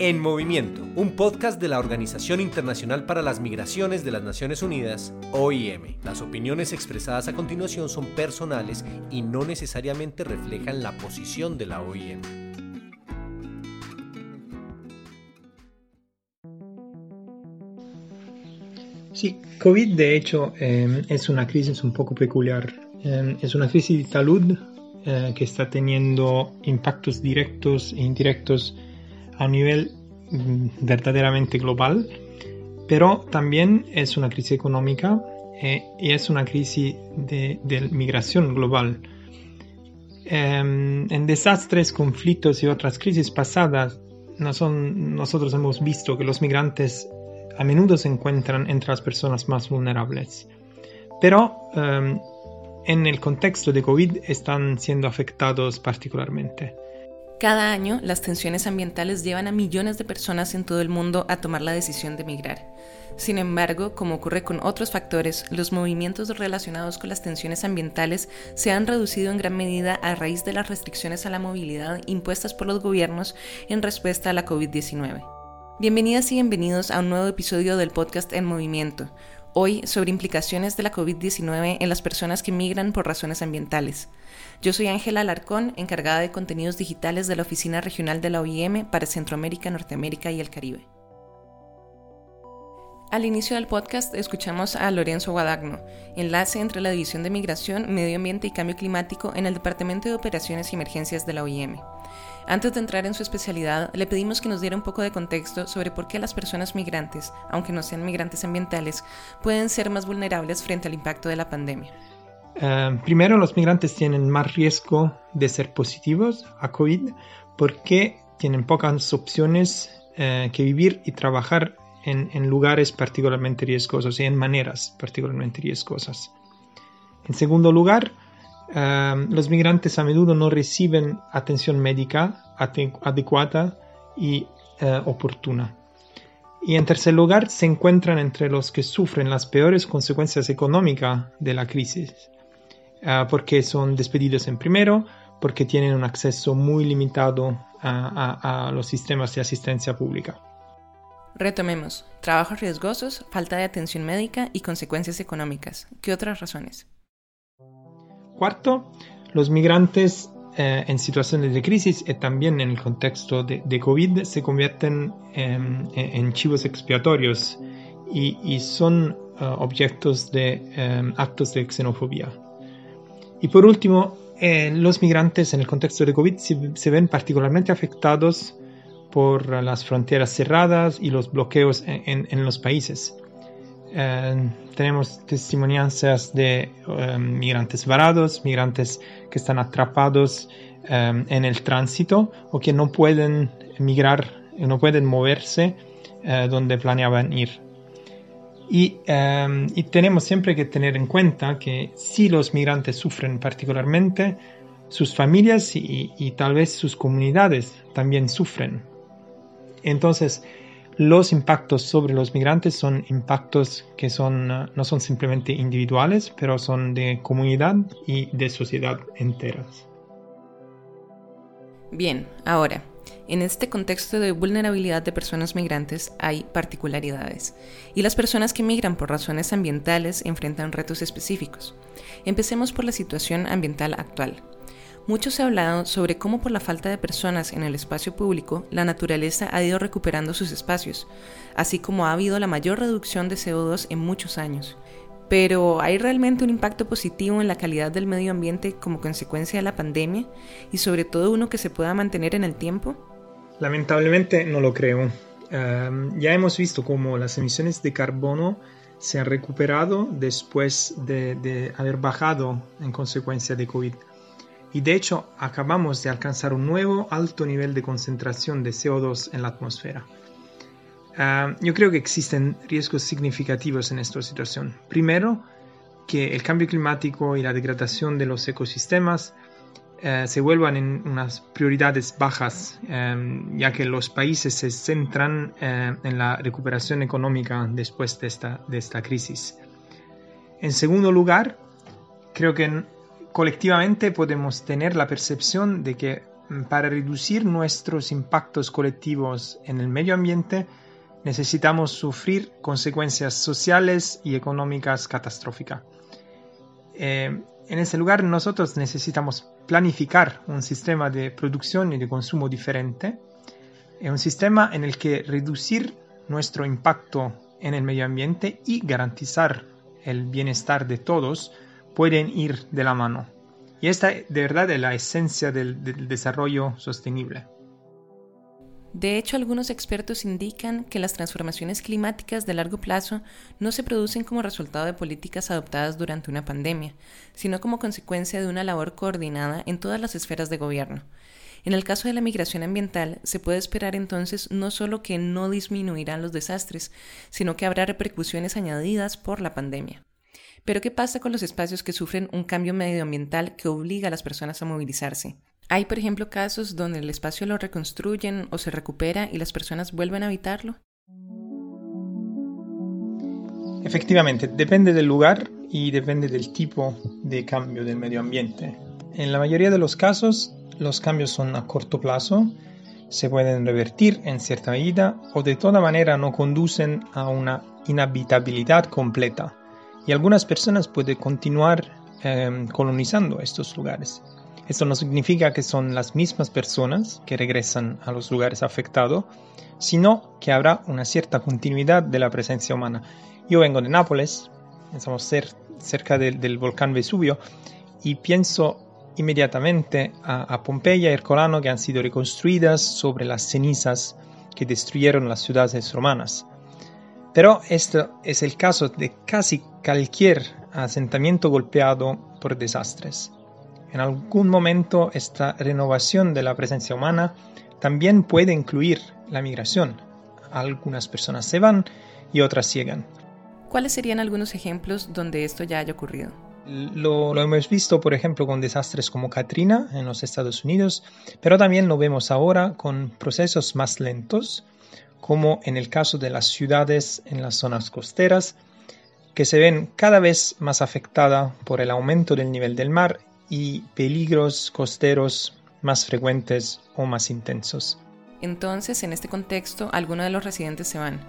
En Movimiento, un podcast de la Organización Internacional para las Migraciones de las Naciones Unidas, OIM. Las opiniones expresadas a continuación son personales y no necesariamente reflejan la posición de la OIM. Sí, COVID de hecho eh, es una crisis un poco peculiar. Eh, es una crisis de salud eh, que está teniendo impactos directos e indirectos a nivel mm, verdaderamente global, pero también es una crisis económica eh, y es una crisis de, migración global. Em, en desastres, conflictos y otras crisis pasadas, no nosotros hemos visto que los migrantes a menudo se encuentran entre las personas más vulnerables. Pero em, en el contexto de COVID están siendo afectados particularmente. Cada año, las tensiones ambientales llevan a millones de personas en todo el mundo a tomar la decisión de migrar. Sin embargo, como ocurre con otros factores, los movimientos relacionados con las tensiones ambientales se han reducido en gran medida a raíz de las restricciones a la movilidad impuestas por los gobiernos en respuesta a la COVID-19. Bienvenidas y bienvenidos a un nuevo episodio del podcast En Movimiento, hoy sobre implicaciones de la COVID-19 en las personas que migran por razones ambientales. Yo soy Ángela Alarcón, encargada de contenidos digitales de la Oficina Regional de la OIM para Centroamérica, Norteamérica y el Caribe. Al inicio del podcast escuchamos a Lorenzo Guadagno, enlace entre la División de Migración, Medio Ambiente y Cambio Climático en el Departamento de Operaciones y Emergencias de la OIM. Antes de entrar en su especialidad, le pedimos que nos diera un poco de contexto sobre por qué las personas migrantes, aunque no sean migrantes ambientales, pueden ser más vulnerables frente al impacto de la pandemia. Eh, primero, los migrantes tienen más riesgo de ser positivos a COVID porque tienen pocas opciones eh, que vivir y trabajar en, en, lugares particularmente riesgosos y en maneras particularmente riesgosas. En segundo lugar, eh, los migrantes a menudo no reciben atención médica adecuada y oportuna. Y en tercer lugar, se encuentran entre los que sufren las peores consecuencias económicas de la crisis Ah, porque son despedidos en primero, porque tienen un acceso muy limitado a, los sistemas de asistencia pública. Retomemos. Trabajos riesgosos, falta de atención médica y consecuencias económicas. ¿Qué otras razones? Cuarto, los migrantes eh, en situaciones de crisis y también en el contexto de, COVID se convierten en, chivos expiatorios y, son ah, objetos de em, actos de xenofobia. Y por último, eh, los migrantes en el contexto de COVID se, ven particularmente afectados por las fronteras cerradas y los bloqueos en, los países. Eh, tenemos testimonianzas de eh, migrantes varados, migrantes que están atrapados en el tránsito o que no pueden migrar, no pueden moverse donde planeaban ir. Em, y, tenemos siempre que tener en cuenta que si los migrantes sufren particularmente, sus familias y, tal vez sus comunidades también sufren. Entonces, los impactos sobre los migrantes son impactos que son, no son simplemente individuales, pero son de comunidad y de sociedad enteras. Bien, ahora, en este contexto de vulnerabilidad de personas migrantes hay particularidades, y las personas que migran por razones ambientales enfrentan retos específicos. Empecemos por la situación ambiental actual. Mucho se ha hablado sobre cómo por la falta de personas en el espacio público, la naturaleza ha ido recuperando sus espacios, así como ha habido la mayor reducción de CO2 en muchos años. Pero ¿hay realmente un impacto positivo en la calidad del medio ambiente como consecuencia de la pandemia y sobre todo uno que se pueda mantener en el tiempo? Lamentablemente no lo creo. Ya hemos visto cómo las emisiones de carbono se han recuperado después de, haber bajado en consecuencia de COVID. Y de hecho acabamos de alcanzar un nuevo alto nivel de concentración de CO2 en la atmósfera. Em, yo creo que existen riesgos significativos en esta situación. Primero, que el cambio climático y la degradación de los ecosistemas eh, se vuelvan en unas prioridades bajas, em, ya que los países se centran eh, en la recuperación económica después de esta, de esta crisis. En segundo lugar, creo que colectivamente podemos tener la percepción de que mm, para reducir nuestros impactos colectivos en el medio ambiente, necesitamos sufrir consecuencias sociales y económicas catastróficas. Eh, en ese lugar nosotros necesitamos planificar un sistema de producción y de consumo diferente, un sistema en el que reducir nuestro impacto en el medio ambiente y garantizar el bienestar de todos pueden ir de la mano. Y esta de verdad es la esencia del, desarrollo sostenible. De hecho, algunos expertos indican que las transformaciones climáticas de largo plazo no se producen como resultado de políticas adoptadas durante una pandemia, sino como consecuencia de una labor coordinada en todas las esferas de gobierno. En el caso de la migración ambiental, se puede esperar entonces no solo que no disminuirán los desastres, sino que habrá repercusiones añadidas por la pandemia. Pero ¿qué pasa con los espacios que sufren un cambio medioambiental que obliga a las personas a movilizarse? Hay, por ejemplo, casos donde el espacio lo reconstruyen o se recupera y las personas vuelven a habitarlo. Efectivamente, depende del lugar y depende del tipo de cambio del medio ambiente. En la mayoría de los casos, los cambios son a corto plazo, se pueden revertir en cierta medida o de toda manera no conducen a una inhabitabilidad completa y algunas personas pueden continuar em, colonizando estos lugares. Esto no significa que son las mismas personas que regresan a los lugares afectados, sino que habrá una cierta continuidad de la presencia humana. Yo vengo de Nápoles, estamos cerca del, volcán Vesubio, y pienso inmediatamente a, Pompeya y Herculano que han sido reconstruidas sobre las cenizas que destruyeron las ciudades romanas. Pero esto es el caso de casi cualquier asentamiento golpeado por desastres. En algún momento esta renovación de la presencia humana también puede incluir la migración. Algunas personas se van y otras llegan. ¿Cuáles serían algunos ejemplos donde esto ya haya ocurrido? Lo, hemos visto, por ejemplo, con desastres como Katrina en los Estados Unidos, pero también lo vemos ahora con procesos más lentos, como en el caso de las ciudades en las zonas costeras, que se ven cada vez más afectadas por el aumento del nivel del mar y peligros costeros más frecuentes o más intensos. Entonces, en este contexto, algunos de los residentes se van,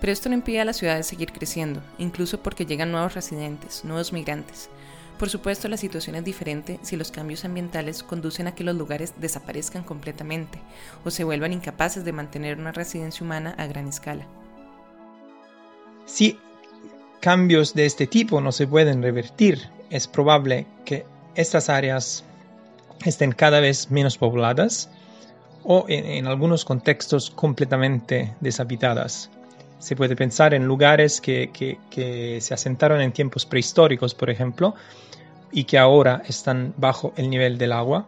pero esto no impide a las ciudades seguir creciendo, incluso porque llegan nuevos residentes, nuevos migrantes. Por supuesto, la situación es diferente si los cambios ambientales conducen a que los lugares desaparezcan completamente o se vuelvan incapaces de mantener una residencia humana a gran escala. Si cambios de este tipo no se pueden revertir, es probable que estas áreas estén cada vez menos pobladas o en, algunos contextos completamente deshabitadas. Se puede pensar en lugares que, que, se asentaron en tiempos prehistóricos, por ejemplo, y que ahora están bajo el nivel del agua,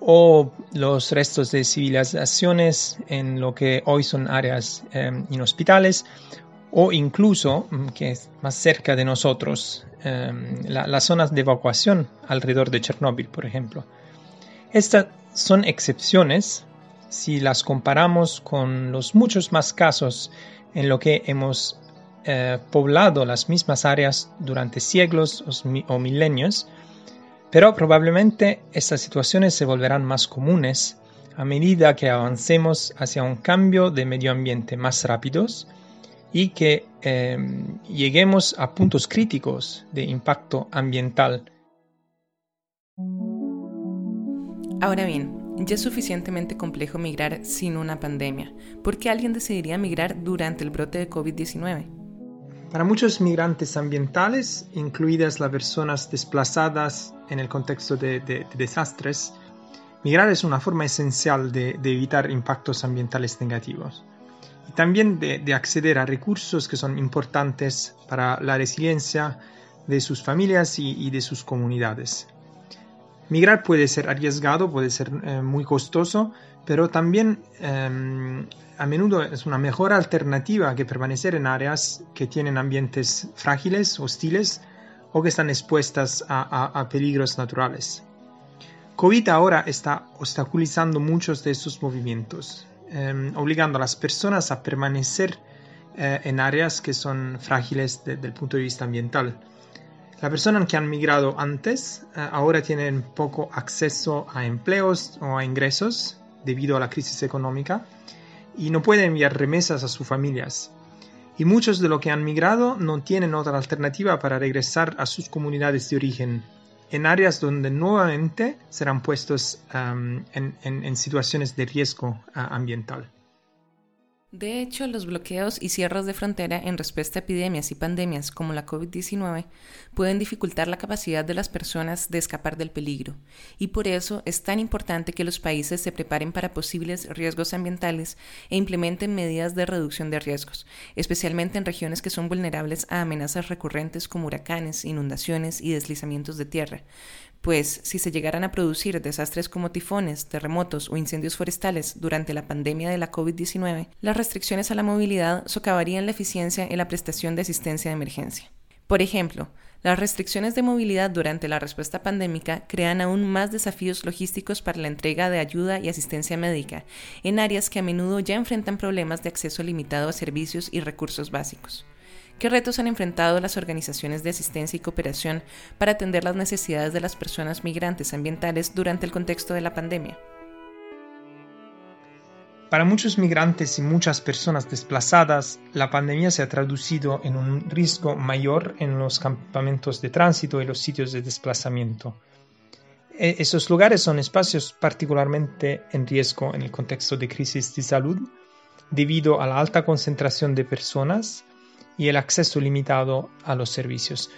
o los restos de civilizaciones en lo que hoy son áreas eh, inhospitales, o incluso, mm, que es más cerca de nosotros, em, las zonas de evacuación alrededor de Chernóbil, por ejemplo. Estas son excepciones si las comparamos con los muchos más casos en lo que hemos eh, poblado las mismas áreas durante siglos o milenios, pero probablemente estas situaciones se volverán más comunes a medida que avancemos hacia un cambio de medio ambiente más rápidos y que em, lleguemos a puntos críticos de impacto ambiental. Ahora bien, ya es suficientemente complejo migrar sin una pandemia. ¿Por qué alguien decidiría migrar durante el brote de COVID-19? Para muchos migrantes ambientales, incluidas las personas desplazadas en el contexto de, desastres, migrar es una forma esencial de evitar impactos ambientales negativos y también de, acceder a recursos que son importantes para la resiliencia de sus familias y, de sus comunidades. Migrar puede ser arriesgado, puede ser eh, muy costoso, pero también em, a menudo es una mejor alternativa que permanecer en áreas que tienen ambientes frágiles, hostiles o que están expuestas a, peligros naturales. COVID ahora está obstaculizando muchos de estos movimientos. Em, obligando a las personas a permanecer eh, en áreas que son frágiles desde el punto de vista ambiental. Las personas que han migrado antes eh, ahora tienen poco acceso a empleos o a ingresos debido a la crisis económica y no pueden enviar remesas a sus familias. Y muchos de los que han migrado no tienen otra alternativa para regresar a sus comunidades de origen, en áreas donde nuevamente serán puestos en, situaciones de riesgo ah, ambiental. De hecho, los bloqueos y cierres de frontera en respuesta a epidemias y pandemias como la COVID-19 pueden dificultar la capacidad de las personas de escapar del peligro, y por eso es tan importante que los países se preparen para posibles riesgos ambientales e implementen medidas de reducción de riesgos, especialmente en regiones que son vulnerables a amenazas recurrentes como huracanes, inundaciones y deslizamientos de tierra, pues si se llegaran a producir desastres como tifones, terremotos o incendios forestales durante la pandemia de la COVID-19, las restricciones a la movilidad socavarían la eficiencia en la prestación de asistencia de emergencia. Por ejemplo, las restricciones de movilidad durante la respuesta pandémica crean aún más desafíos logísticos para la entrega de ayuda y asistencia médica en áreas que a menudo ya enfrentan problemas de acceso limitado a servicios y recursos básicos. ¿Qué retos han enfrentado las organizaciones de asistencia y cooperación para atender las necesidades de las personas migrantes ambientales durante el contexto de la pandemia? Para muchos migrantes y muchas personas desplazadas, la pandemia se ha traducido en un riesgo mayor en los campamentos de tránsito y los sitios de desplazamiento. E, esos lugares son espacios particularmente en riesgo en el contexto de crisis de salud debido a la alta concentración de personas y el acceso limitado a los servicios.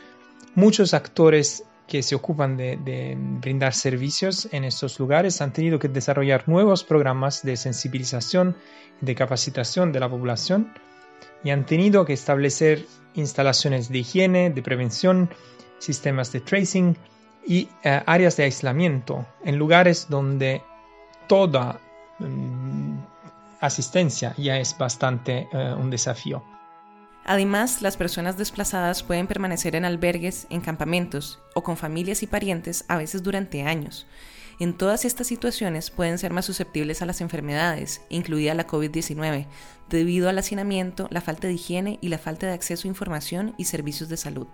Muchos actores que se ocupan de, brindar servicios en estos lugares han tenido que desarrollar nuevos programas de sensibilización de capacitación de la población y han tenido que establecer instalaciones de higiene, de prevención, sistemas de tracing y eh, áreas de aislamiento en lugares donde toda mm, asistencia ya es bastante eh, un desafío. Además, las personas desplazadas pueden permanecer en albergues, en campamentos o con familias y parientes a veces durante años. En todas estas situaciones pueden ser más susceptibles a las enfermedades, incluida la COVID-19, debido al hacinamiento, la falta de higiene y la falta de acceso a información y servicios de salud.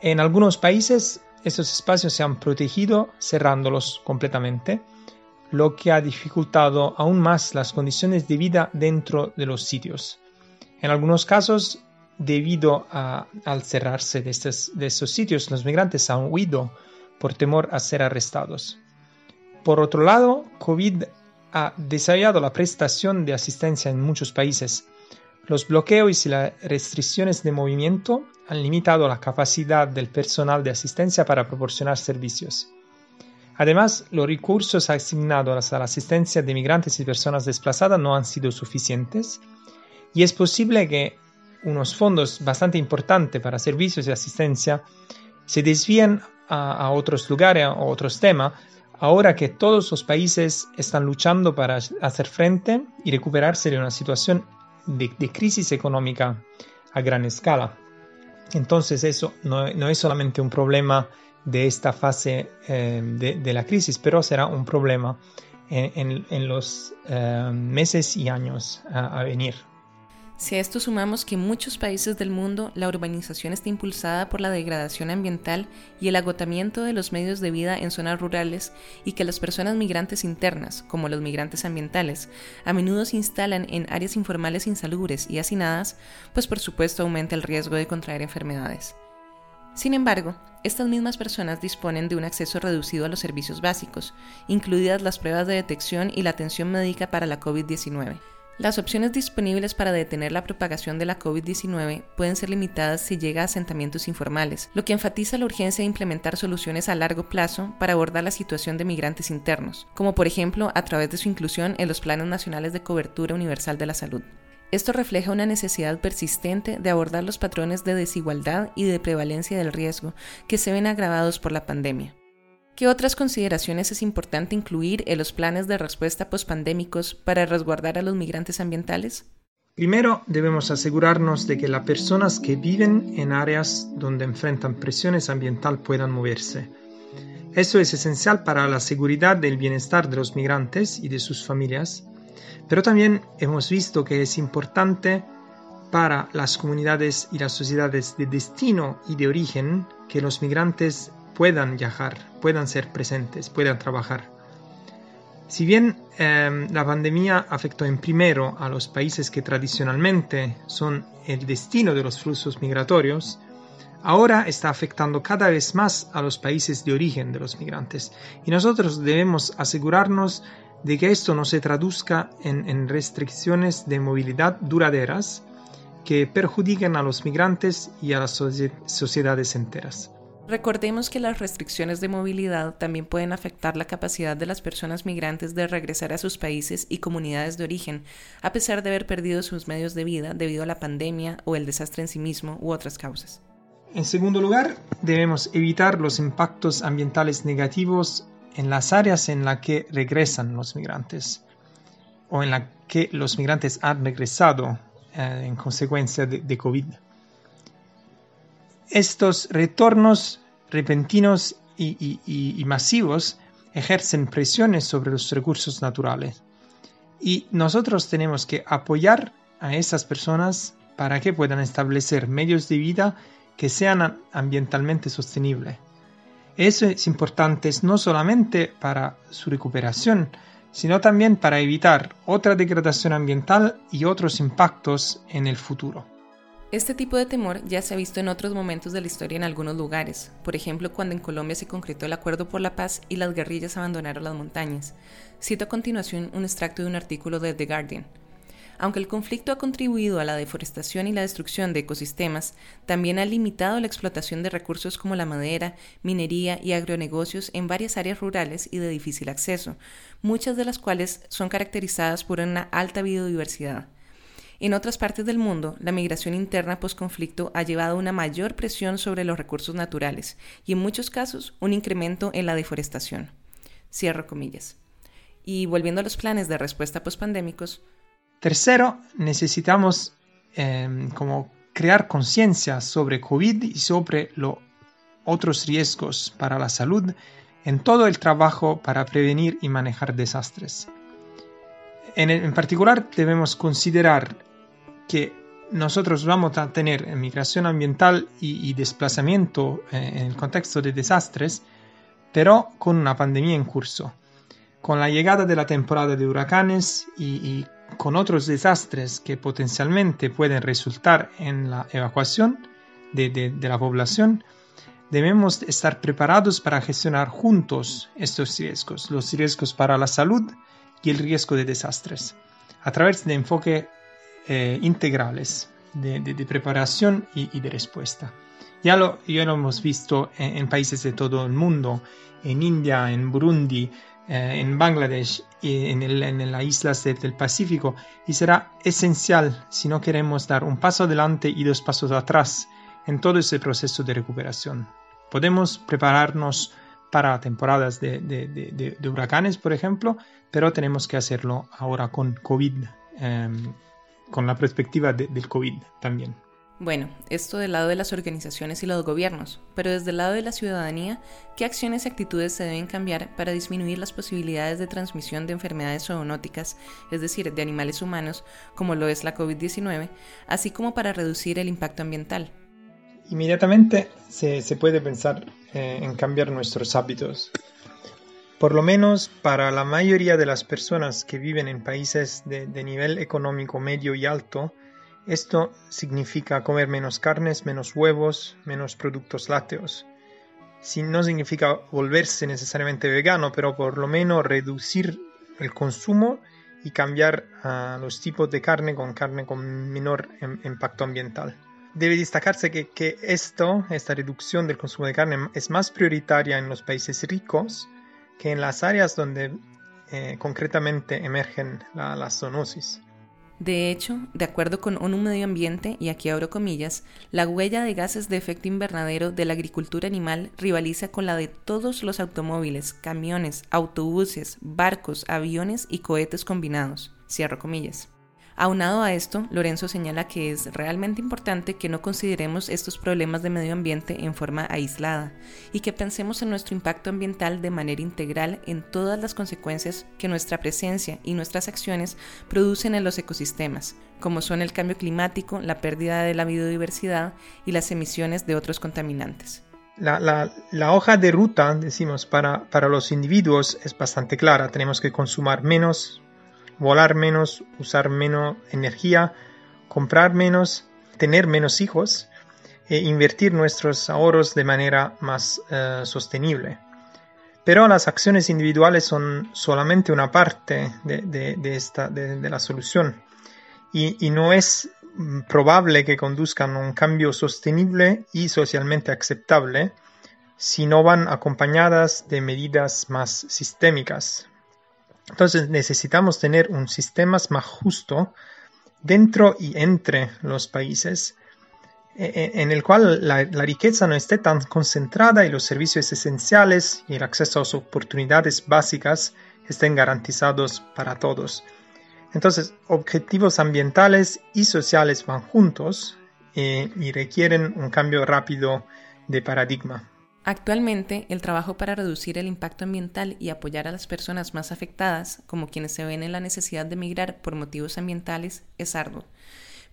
En algunos países, estos espacios se han protegido cerrándolos completamente, lo que ha dificultado aún más las condiciones de vida dentro de los sitios. En algunos casos, debido al cerrarse de estos, de sitios, los migrantes han huido por temor a ser arrestados. Por otro lado, COVID ha desarrollado la prestación de asistencia en muchos países. Los bloqueos y las restricciones de movimiento han limitado la capacidad del personal de asistencia para proporcionar servicios. Además, los recursos asignados a la asistencia de migrantes y personas desplazadas no han sido suficientes y es posible que unos fondos bastante importantes para servicios y asistencia se desvían a, otros lugares o otros temas, ahora que todos los países están luchando para hacer frente y recuperarse de una situación de, crisis económica a gran escala. Entonces eso no, es solamente un problema de esta fase eh, de, la crisis, pero será un problema en, los eh, meses y años a venir. Si a esto sumamos que en muchos países del mundo la urbanización está impulsada por la degradación ambiental y el agotamiento de los medios de vida en zonas rurales y que las personas migrantes internas, como los migrantes ambientales, a menudo se instalan en áreas informales insalubres y hacinadas, pues por supuesto aumenta el riesgo de contraer enfermedades. Sin embargo, estas mismas personas disponen de un acceso reducido a los servicios básicos, incluidas las pruebas de detección y la atención médica para la COVID-19 las opciones disponibles para detener la propagación de la COVID-19 pueden ser limitadas si llega a asentamientos informales, lo que enfatiza la urgencia de implementar soluciones a largo plazo para abordar la situación de migrantes internos, como por ejemplo a través de su inclusión en los planes nacionales de cobertura universal de la salud. Esto refleja una necesidad persistente de abordar los patrones de desigualdad y de prevalencia del riesgo que se ven agravados por la pandemia. ¿Qué otras consideraciones es importante incluir en los planes de respuesta pospandémicos para resguardar a los migrantes ambientales? Primero, debemos asegurarnos de que las personas que viven en áreas donde enfrentan presiones ambientales puedan moverse. Eso es esencial para la seguridad del bienestar de los migrantes y de sus familias, pero también hemos visto que es importante para las comunidades y las sociedades de destino y de origen que los migrantes puedan viajar, puedan ser presentes, puedan trabajar. Si bien em, la pandemia afectó en primero a los países que tradicionalmente son el destino de los flujos migratorios, ahora está afectando cada vez más a los países de origen de los migrantes y nosotros debemos asegurarnos de que esto no se traduzca en restricciones de movilidad duraderas que perjudiquen a los migrantes y a las sociedades enteras. Recordemos que las restricciones de movilidad también pueden afectar la capacidad de las personas migrantes de regresar a sus países y comunidades de origen, a pesar de haber perdido sus medios de vida debido a la pandemia o el desastre en sí mismo u otras causas. En segundo lugar, debemos evitar los impactos ambientales negativos en las áreas en las que regresan los migrantes o en las que los migrantes han regresado eh, en consecuencia de, COVID. Estos retornos repentinos y, masivos ejercen presiones sobre los recursos naturales y nosotros tenemos que apoyar a esas personas para que puedan establecer medios de vida que sean ambientalmente sostenibles. Eso es importante no solamente para su recuperación, sino también para evitar otra degradación ambiental y otros impactos en el futuro. Este tipo de temor ya se ha visto en otros momentos de la historia en algunos lugares, por ejemplo cuando en Colombia se concretó el Acuerdo por la Paz y las guerrillas abandonaron las montañas. Cito a continuación un extracto de un artículo de The Guardian. Aunque el conflicto ha contribuido a la deforestación y la destrucción de ecosistemas, también ha limitado la explotación de recursos como la madera, minería y agronegocios en varias áreas rurales y de difícil acceso, muchas de las cuales son caracterizadas por una alta biodiversidad. En otras partes del mundo, la migración interna post-conflicto ha llevado una mayor presión sobre los recursos naturales y en muchos casos un incremento en la deforestación. Cierro comillas. Y volviendo a los planes de respuesta pospandémicos, Tercero, necesitamos em, como crear conciencia sobre COVID y sobre los otros riesgos para la salud en todo el trabajo para prevenir y manejar desastres. En, particular, debemos considerar que nosotros vamos a tener migración ambiental y, desplazamiento eh, en el contexto de desastres, pero con una pandemia en curso. Con la llegada de la temporada de huracanes y con otros desastres que potencialmente pueden resultar en la evacuación de, la población, debemos estar preparados para gestionar juntos estos riesgos, los riesgos para la salud y el riesgo de desastres, a través de enfoques eh, integrales de, preparación y, de respuesta. Ya lo, hemos visto en, países de todo el mundo, en India, en Burundi, eh, en Bangladesh y en, las islas del Pacífico y será esencial si no queremos dar un paso adelante y dos pasos atrás en todo ese proceso de recuperación. Podemos prepararnos para temporadas de, huracanes, por ejemplo, pero tenemos que hacerlo ahora con COVID, em, con la perspectiva del COVID también. Bueno, esto del lado de las organizaciones y los gobiernos, pero desde el lado de la ciudadanía, ¿qué acciones y actitudes se deben cambiar para disminuir las posibilidades de transmisión de enfermedades zoonóticas, es decir, de animales humanos, como lo es la COVID-19, así como para reducir el impacto ambiental? Inmediatamente se, puede pensar eh, en cambiar nuestros hábitos. Por lo menos para la mayoría de las personas que viven en países de nivel económico medio y alto, esto significa comer menos carnes, menos huevos, menos productos lácteos. Si no significa volverse necesariamente vegano, pero por lo menos reducir el consumo y cambiar a los tipos de carne con carne con menor impacto ambiental. Debe destacarse que, esto, esta reducción del consumo de carne, es más prioritaria en los países ricos que en las áreas donde eh, concretamente emergen la zoonosis. De hecho, de acuerdo con ONU Medio Ambiente, y aquí abro comillas, la huella de gases de efecto invernadero de la agricultura animal rivaliza con la de todos los automóviles, camiones, autobuses, barcos, aviones y cohetes combinados. Cierro comillas. Aunado a esto, Lorenzo señala que es realmente importante que no consideremos estos problemas de medio ambiente en forma aislada y que pensemos en nuestro impacto ambiental de manera integral en todas las consecuencias que nuestra presencia y nuestras acciones producen en los ecosistemas, como son el cambio climático, la pérdida de la biodiversidad y las emisiones de otros contaminantes. La, hoja de ruta, decimos, para, para los individuos es bastante clara. Tenemos que consumir menos, volar menos, usar menos energía, comprar menos, tener menos hijos e invertir nuestros ahorros de manera más eh, sostenible. Pero las acciones individuales son solamente una parte de, esta, de, la solución y, y, no es mm, probable que conduzcan a un cambio sostenible y socialmente aceptable si no van acompañadas de medidas más sistémicas, entonces necesitamos tener un sistema más justo dentro y entre los países e, e, en el cual la, riqueza no esté tan concentrada y los servicios esenciales y el acceso a las oportunidades básicas estén garantizados para todos. Entonces, objetivos ambientales y sociales van juntos eh, y requieren un cambio rápido de paradigma. Actualmente, el trabajo para reducir el impacto ambiental y apoyar a las personas más afectadas, como quienes se ven en la necesidad de migrar por motivos ambientales, es arduo.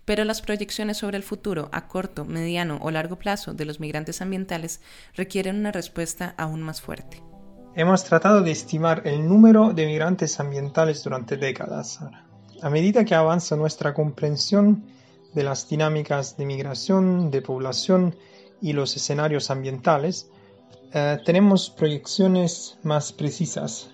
Pero las proyecciones sobre el futuro a corto, mediano o largo plazo de los migrantes ambientales requieren una respuesta aún más fuerte. Hemos tratado de estimar el número de migrantes ambientales durante décadas. A medida que avanza nuestra comprensión de las dinámicas de migración, de población y los escenarios ambientales, eh, tenemos proyecciones más precisas.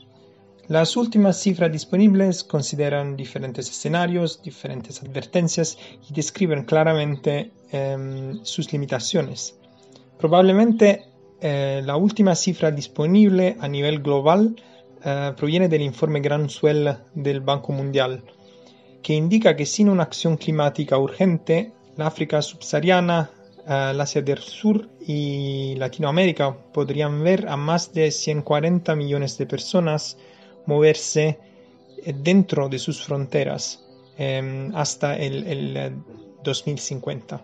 Las últimas cifras disponibles consideran diferentes escenarios, diferentes advertencias y describen claramente em, sus limitaciones. Probablemente eh, la última cifra disponible a nivel global eh, proviene del informe Gran Suel del Banco Mundial, que indica que sin una acción climática urgente, la África subsahariana el Asia del Sur y Latinoamérica podrían ver a más de 140 millones de personas moverse eh, dentro de sus fronteras em, hasta el, 2050.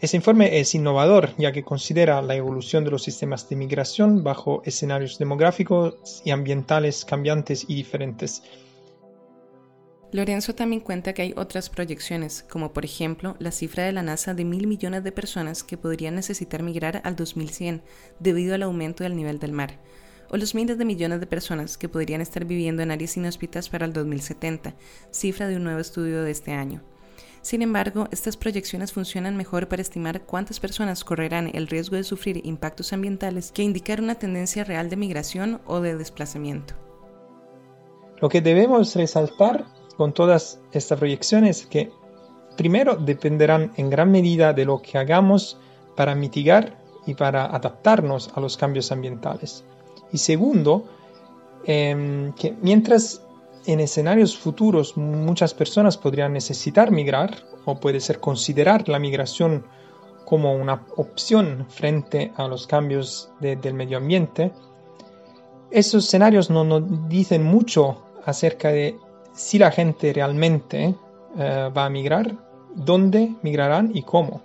Ese informe es innovador ya que considera la evolución de los sistemas de migración bajo escenarios demográficos y ambientales cambiantes y diferentes Lorenzo también cuenta que hay otras proyecciones, como por ejemplo la cifra de la NASA de mil millones de personas que podrían necesitar migrar al 2100 debido al aumento del nivel del mar, o los miles de millones de personas que podrían estar viviendo en áreas inhóspitas para el 2070, cifra de un nuevo estudio de este año. Sin embargo, estas proyecciones funcionan mejor para estimar cuántas personas correrán el riesgo de sufrir impactos ambientales que indicar una tendencia real de migración o de desplazamiento. Lo que debemos resaltar con todas estas proyecciones que primero dependerán en gran medida de lo que hagamos para mitigar y para adaptarnos a los cambios ambientales. Y segundo, em, que mientras en escenarios futuros muchas personas podrían necesitar migrar o puede ser considerar la migración como una opción frente a los cambios del medio ambiente, esos escenarios no nos dicen mucho acerca de si la gente realmente eh, va a migrar, dónde migrarán y cómo.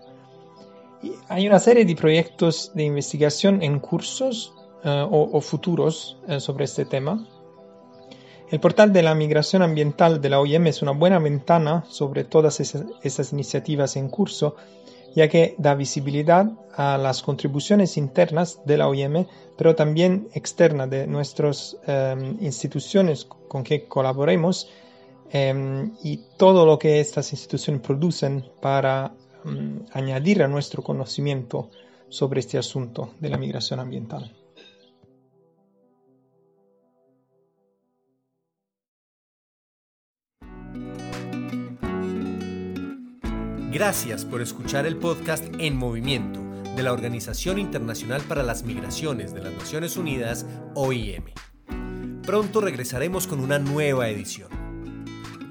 hay una serie de proyectos de investigación en cursos eh, o, futuros eh, sobre este tema. El portal de la migración ambiental de la OIM es una buena ventana sobre todas esas iniciativas en curso ya que da visibilidad a las contribuciones internas de la OIM, pero también externa de nuestras instituciones con que colaboremos em, y todo lo que estas instituciones producen para em, añadir a nuestro conocimiento sobre este asunto de la migración ambiental. Gracias por escuchar el podcast En Movimiento de la Organización Internacional para las Migraciones de las Naciones Unidas, OIM. Pronto regresaremos con una nueva edición.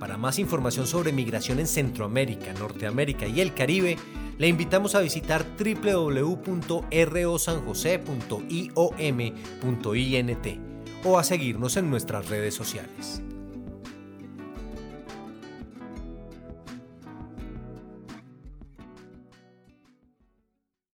Para más información sobre migración en Centroamérica, Norteamérica y el Caribe, le invitamos a visitar www.rosanjose.iom.int o a seguirnos en nuestras redes sociales.